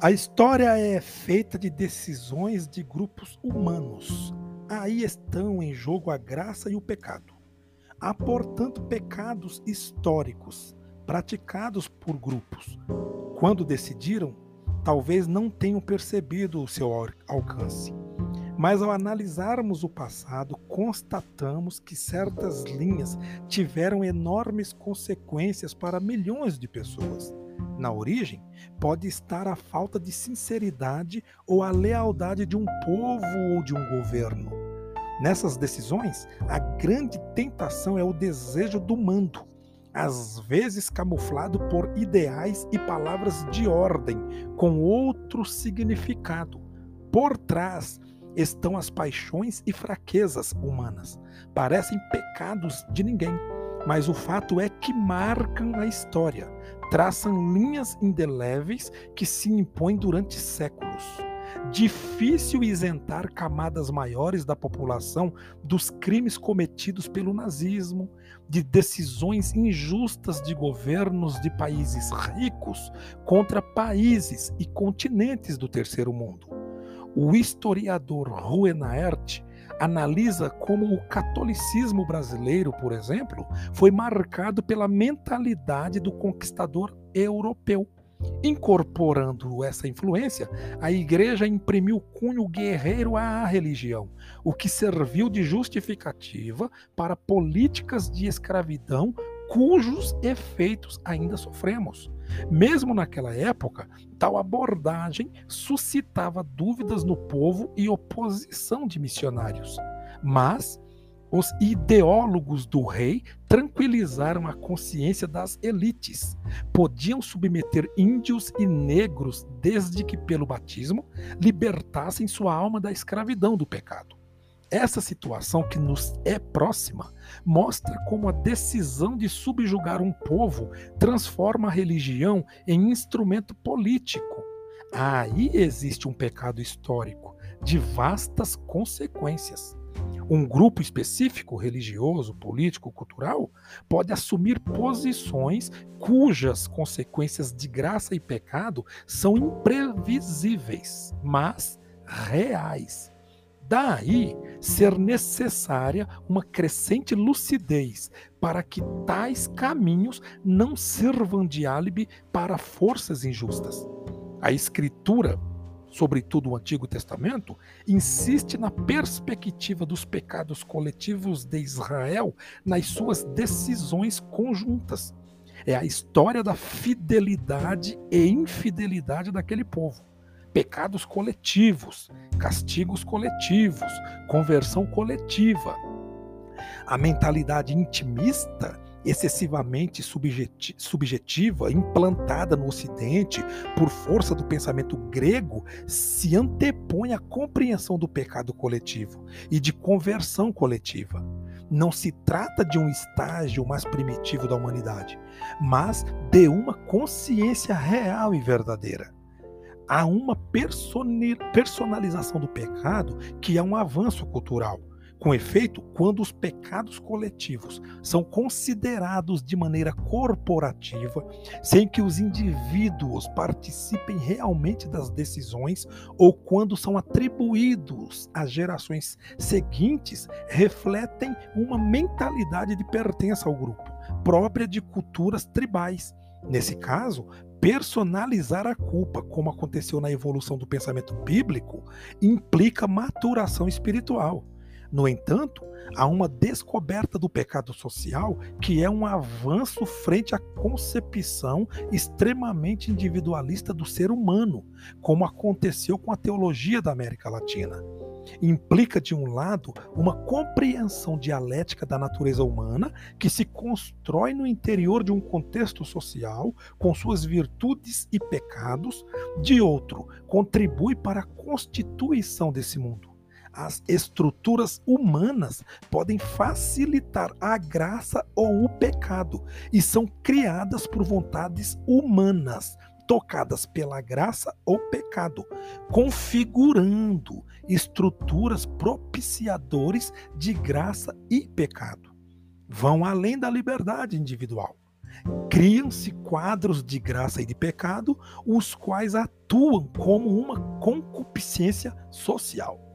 A história é feita de decisões de grupos humanos. Aí estão em jogo a graça e o pecado. Há, portanto, pecados históricos praticados por grupos. Quando decidiram, talvez não tenham percebido o seu alcance. Mas ao analisarmos o passado, constatamos que certas linhas tiveram enormes consequências para milhões de pessoas. Na origem, pode estar a falta de sinceridade ou a lealdade de um povo ou de um governo. Nessas decisões, a grande tentação é o desejo do mando, às vezes camuflado por ideais e palavras de ordem com outro significado. Por trás estão as paixões e fraquezas humanas. Parecem pecados de ninguém, mas o fato é que marcam a história, traçam linhas indeléveis que se impõem durante séculos. Difícil isentar camadas maiores da população dos crimes cometidos pelo nazismo, de decisões injustas de governos de países ricos contra países e continentes do terceiro mundo. O historiador Rue Naert analisa como o catolicismo brasileiro, por exemplo, foi marcado pela mentalidade do conquistador europeu. Incorporando essa influência, a igreja imprimiu cunho guerreiro à religião, o que serviu de justificativa para políticas de escravidão cujos efeitos ainda sofremos. Mesmo naquela época, tal abordagem suscitava dúvidas no povo e oposição de missionários. Mas os ideólogos do rei tranquilizaram a consciência das elites. Podiam submeter índios e negros desde que, pelo batismo, libertassem sua alma da escravidão do pecado. Essa situação que nos é próxima mostra como a decisão de subjugar um povo transforma a religião em instrumento político. Aí existe um pecado histórico de vastas consequências. Um grupo específico, religioso, político, cultural, pode assumir posições cujas consequências de graça e pecado são imprevisíveis, mas reais. Daí ser necessária uma crescente lucidez para que tais caminhos não sirvam de álibi para forças injustas. A Escritura, sobretudo o Antigo Testamento, insiste na perspectiva dos pecados coletivos de Israel nas suas decisões conjuntas. É a história da fidelidade e infidelidade daquele povo pecados coletivos, castigos coletivos, conversão coletiva. A mentalidade intimista, excessivamente subjetiva, implantada no Ocidente por força do pensamento grego, se antepõe à compreensão do pecado coletivo e de conversão coletiva. Não se trata de um estágio mais primitivo da humanidade, mas de uma consciência real e verdadeira há uma personalização do pecado que é um avanço cultural. Com efeito, quando os pecados coletivos são considerados de maneira corporativa, sem que os indivíduos participem realmente das decisões, ou quando são atribuídos às gerações seguintes, refletem uma mentalidade de pertença ao grupo, própria de culturas tribais. Nesse caso, personalizar a culpa, como aconteceu na evolução do pensamento bíblico, implica maturação espiritual. No entanto, há uma descoberta do pecado social que é um avanço frente à concepção extremamente individualista do ser humano, como aconteceu com a teologia da América Latina implica, de um lado, uma compreensão dialética da natureza humana que se constrói no interior de um contexto social com suas virtudes e pecados, de outro, contribui para a constituição desse mundo. As estruturas humanas podem facilitar a graça ou o pecado e são criadas por vontades humanas, tocadas pela graça ou pecado, configurando estruturas propiciadores de graça e pecado. Vão além da liberdade individual. criam-se quadros de graça e de pecado, os quais atuam como uma concupiscência social.